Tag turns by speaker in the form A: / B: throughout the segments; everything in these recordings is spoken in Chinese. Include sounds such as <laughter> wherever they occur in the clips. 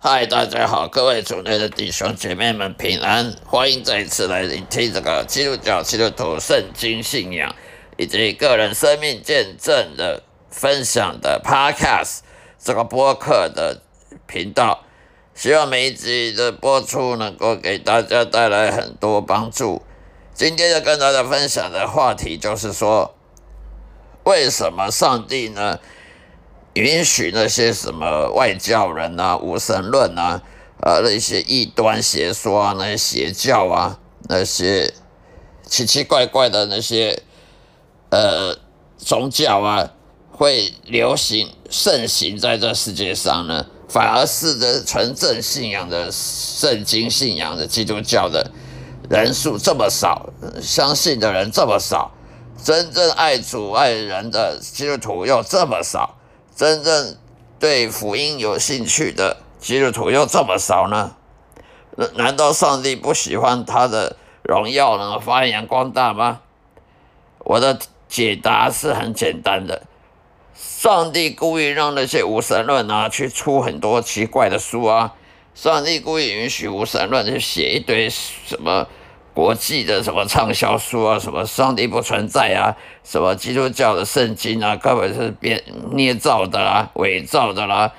A: 嗨，大家好，各位主内的弟兄姐妹们平安，欢迎再次来聆听这个基督教基督徒圣经信仰以及个人生命见证的分享的 Podcast 这个播客的频道。希望每一集的播出能够给大家带来很多帮助。今天要跟大家分享的话题就是说，为什么上帝呢？允许那些什么外教人啊、无神论啊、呃那些异端邪说啊、那些邪教啊、那些奇奇怪怪的那些呃宗教啊，会流行盛行在这世界上呢？反而是的纯正信仰的圣经信仰的基督教的人数这么少，相信的人这么少，真正爱主爱人的基督徒又这么少。真正对福音有兴趣的基督徒又这么少呢？难难道上帝不喜欢他的荣耀能发扬光大吗？我的解答是很简单的：上帝故意让那些无神论啊去出很多奇怪的书啊，上帝故意允许无神论去写一堆什么。国际的什么畅销书啊，什么上帝不存在啊，什么基督教的圣经啊，根本是编捏造的啦，伪造的啦，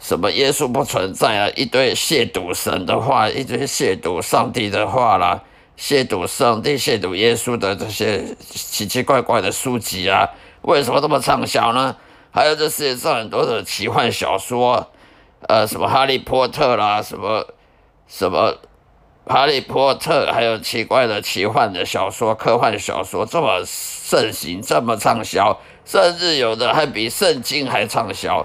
A: 什么耶稣不存在啊，一堆亵渎神的话，一堆亵渎上帝的话啦，亵渎上帝、亵渎耶稣的这些奇奇怪怪的书籍啊，为什么这么畅销呢？还有这世界上很多的奇幻小说，呃，什么哈利波特啦，什么什么。哈利波特还有奇怪的奇幻的小说、科幻小说这么盛行，这么畅销，甚至有的还比圣经还畅销。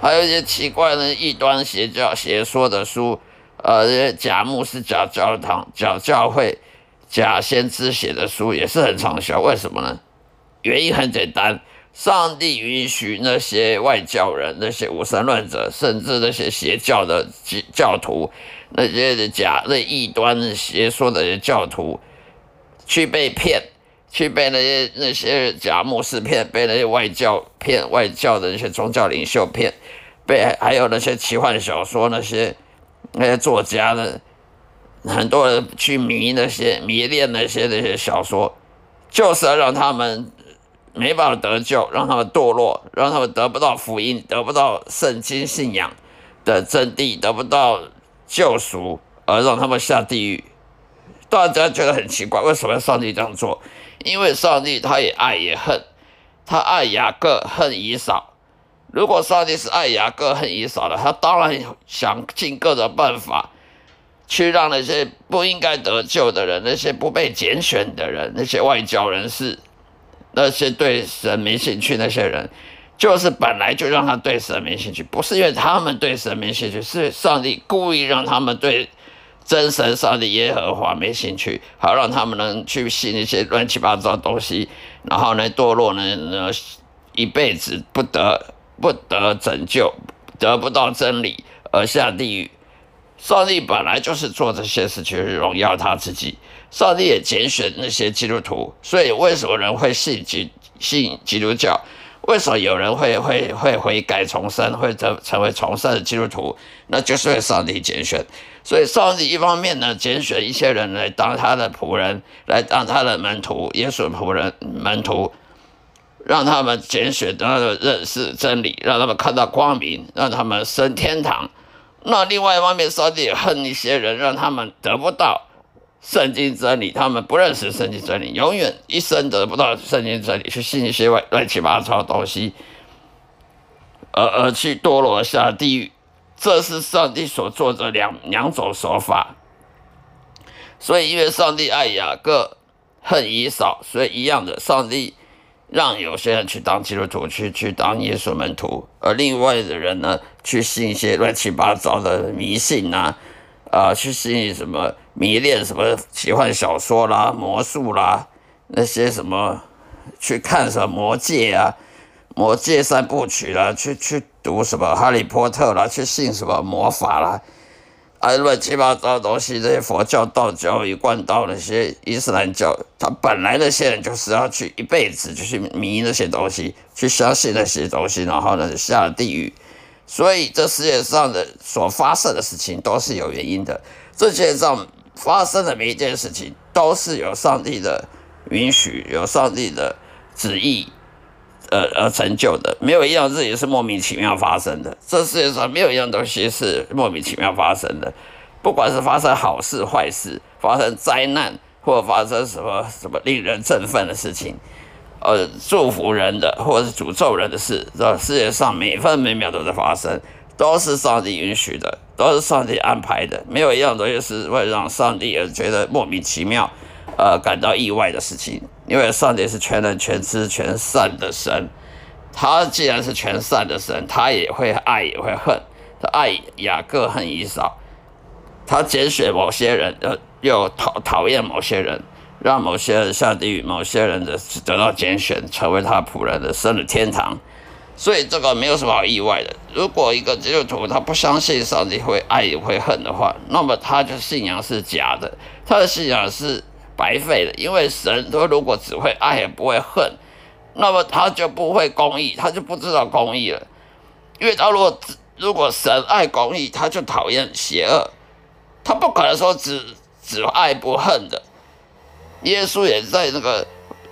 A: 还有一些奇怪的异端邪教邪说的书，呃，这些假牧师、假教堂、假教会、假先知写的书也是很畅销。为什么呢？原因很简单，上帝允许那些外教人、那些无神论者，甚至那些邪教的教徒。那些假、那异端、邪说的教徒，去被骗，去被那些那些假牧师骗，被那些外教骗，外教的那些宗教领袖骗，被还有那些奇幻小说那些那些作家的，很多人去迷那些迷恋那些那些小说，就是要让他们没办法得救，让他们堕落，让他们得不到福音，得不到圣经信仰的真谛，得不到。救赎而让他们下地狱，大家觉得很奇怪，为什么要上帝这样做？因为上帝他也爱也恨，他爱雅各恨以扫。如果上帝是爱雅各恨以扫的，他当然想尽各种办法，去让那些不应该得救的人，那些不被拣选的人，那些外交人士，那些对神没兴趣那些人。就是本来就让他对神没兴趣，不是因为他们对神没兴趣，是上帝故意让他们对真神上帝耶和华没兴趣，好让他们能去信一些乱七八糟的东西，然后呢堕落呢，呢一辈子不得不得拯救，得不到真理而下地狱。上帝本来就是做这些事情荣耀他自己，上帝也拣选那些基督徒，所以为什么人会信基信基督教？为什么有人会会会悔改重生，会成成为重生的基督徒？那就是为上帝拣选。所以上帝一方面呢，拣选一些人来当他的仆人，来当他的门徒，耶稣仆人门徒，让他们拣选，让他们认识真理，让他们看到光明，让他们升天堂。那另外一方面，上帝也恨一些人，让他们得不到。圣经真理，他们不认识圣经真理，永远一生得不到圣经真理，去信一些乱乱七八糟的东西，而而去堕落下地狱。这是上帝所做的两两种手法。所以，因为上帝爱雅各，恨以扫，所以一样的，上帝让有些人去当基督徒，去去当耶稣门徒，而另外的人呢，去信一些乱七八糟的迷信呐。啊，去信什么迷恋什么奇幻小说啦、魔术啦，那些什么去看什么魔戒啊、魔戒三部曲啦，去去读什么哈利波特啦，去信什么魔法啦，啊，乱七八糟的东西。这些佛教、道教、一贯道那些伊斯兰教，他本来那些人就是要去一辈子就去迷那些东西，去相信那些东西，然后呢下了地狱。所以这世界上的所发生的事情都是有原因的，这世界上发生的每一件事情都是有上帝的允许，有上帝的旨意，呃而成就的，没有一样事情是莫名其妙发生的。这世界上没有一样东西是莫名其妙发生的，不管是发生好事坏事，发生灾难。或发生什么什么令人振奋的事情，呃，祝福人的或者是诅咒人的事，这世界上每分每秒都在发生，都是上帝允许的，都是上帝安排的，没有一样东西是会让上帝而觉得莫名其妙，呃，感到意外的事情。因为上帝是全能、全知、全善的神，他既然是全善的神，他也会爱，也会恨，他爱雅各，恨以扫，他拣选某些人，呃。又讨讨厌某些人，让某些人下地狱，某些人的得到拣选，成为他仆人的，升了天堂。所以这个没有什么好意外的。如果一个基督徒他不相信上帝会爱也会恨的话，那么他的信仰是假的，他的信仰是白费了。因为神他如果只会爱也不会恨，那么他就不会公义，他就不知道公义了。因为他如果如果神爱公义，他就讨厌邪恶，他不可能说只。只爱不恨的，耶稣也在那个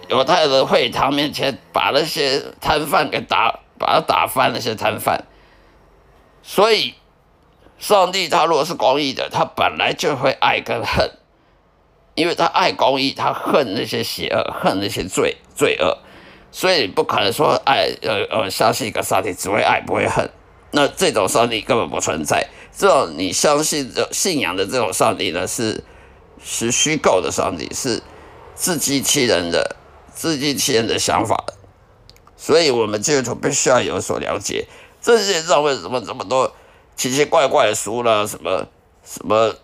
A: 犹太的会堂面前把那些摊贩给打，把他打翻那些摊贩。所以，上帝他如果是公义的，他本来就会爱跟恨，因为他爱公义，他恨那些邪恶，恨那些罪罪恶，所以不可能说爱呃呃相信一个上帝只会爱不会恨，那这种上帝根本不存在。这种你相信的信仰的这种上帝呢是。是虚构的上帝，是自欺欺人的、自欺欺人的想法，所以我们基督徒必须要有所了解。这世界上为什么这么多奇奇怪怪的书呢？什么什么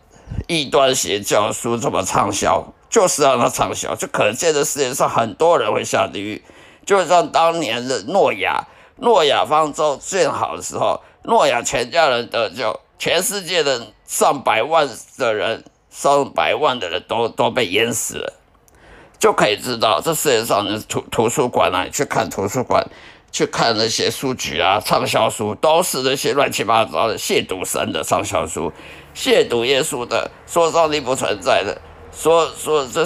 A: 异端邪教书这么畅销，就是让它畅销，就可见这世界上很多人会下地狱。就像当年的诺亚，诺亚方舟建好的时候，诺亚全家人得救，全世界的上百万的人。上百万的人都都被淹死了，就可以知道这世界上的图图书馆啊，去看图书馆，去看那些书局啊，畅销书都是那些乱七八糟的亵渎神的畅销书，亵渎耶稣的，说上帝不存在的，说 <laughs> 说这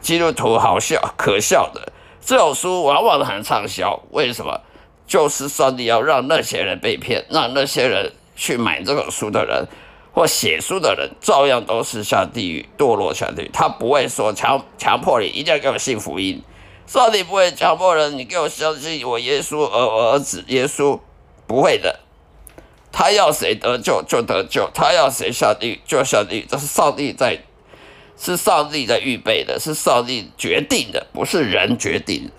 A: 基督徒好笑可笑的这种书，往往很畅销。为什么？就是上帝要让那些人被骗，让那些人去买这本书的人。或写书的人照样都是下地狱堕落下地狱，他不会说强强迫你一定要给我信福音，上帝不会强迫人你给我相信我耶稣我儿子耶稣不会的，他要谁得救就得救，他要谁下地狱就下地狱，这是上帝在是上帝在预备的，是上帝决定的，不是人决定，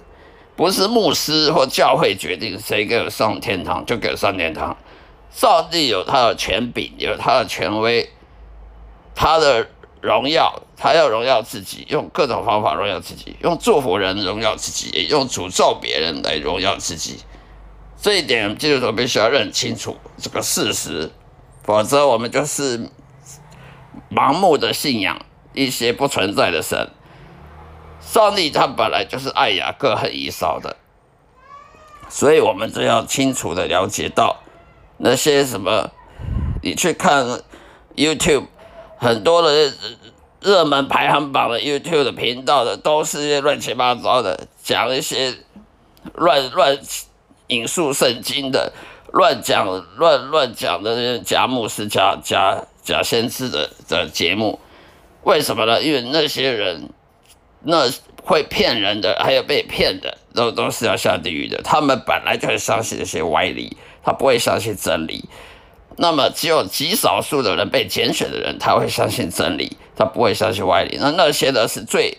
A: 不是牧师或教会决定谁给我上天堂就给我上天堂。上帝有他的权柄，有他的权威，他的荣耀，他要荣耀自己，用各种方法荣耀自己，用祝福人荣耀自己，也用诅咒别人来荣耀自己。这一点基督徒必须要认清楚这个事实，否则我们就是盲目的信仰一些不存在的神。上帝他本来就是爱雅各恨以扫的，所以我们就要清楚的了解到。那些什么，你去看 YouTube，很多的热门排行榜的 YouTube 的频道的，都是些乱七八糟的，讲一些乱乱引述圣经的，乱讲乱乱讲的那些假牧师、假假假先知的的节目。为什么呢？因为那些人，那会骗人的，还有被骗的，都都是要下地狱的。他们本来就会相信那些歪理。他不会相信真理，那么只有极少数的人被拣选的人，他会相信真理，他不会相信歪理。那 <laughs> 那些呢是最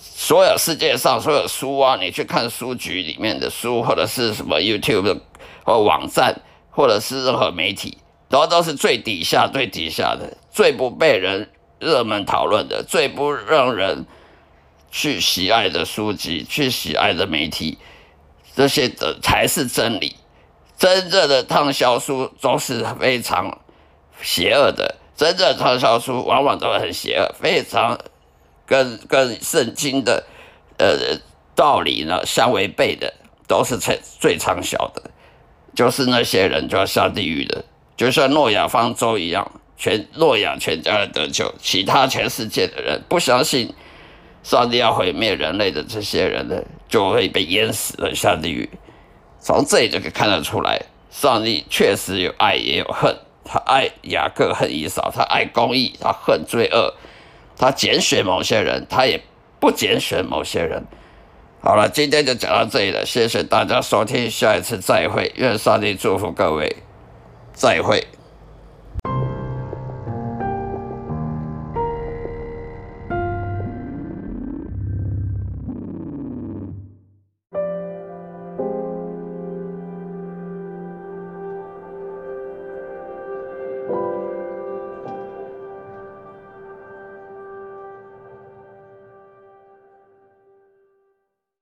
A: 所有世界上所有书啊，你去看书局里面的书，或者是什么 YouTube 的或网站，或者是任何媒体，都都是最底下、最底下的、最不被人热门讨论的、最不让人去喜爱的书籍、去喜爱的媒体，这些的才是真理。真正的畅销书都是非常邪恶的，真正的畅销书往往都很邪恶，非常跟跟圣经的呃道理呢相违背的，都是最最畅销的。就是那些人就要下地狱的，就像诺亚方舟一样，全诺亚全家人得救，其他全世界的人不相信上帝要毁灭人类的这些人呢，就会被淹死了下地狱。从这里就可以看得出来，上帝确实有爱也有恨，他爱雅各恨以扫，他爱公义，他恨罪恶，他拣选某些人，他也不拣选某些人。好了，今天就讲到这里了，谢谢大家收听，下一次再会，愿上帝祝福各位，再会。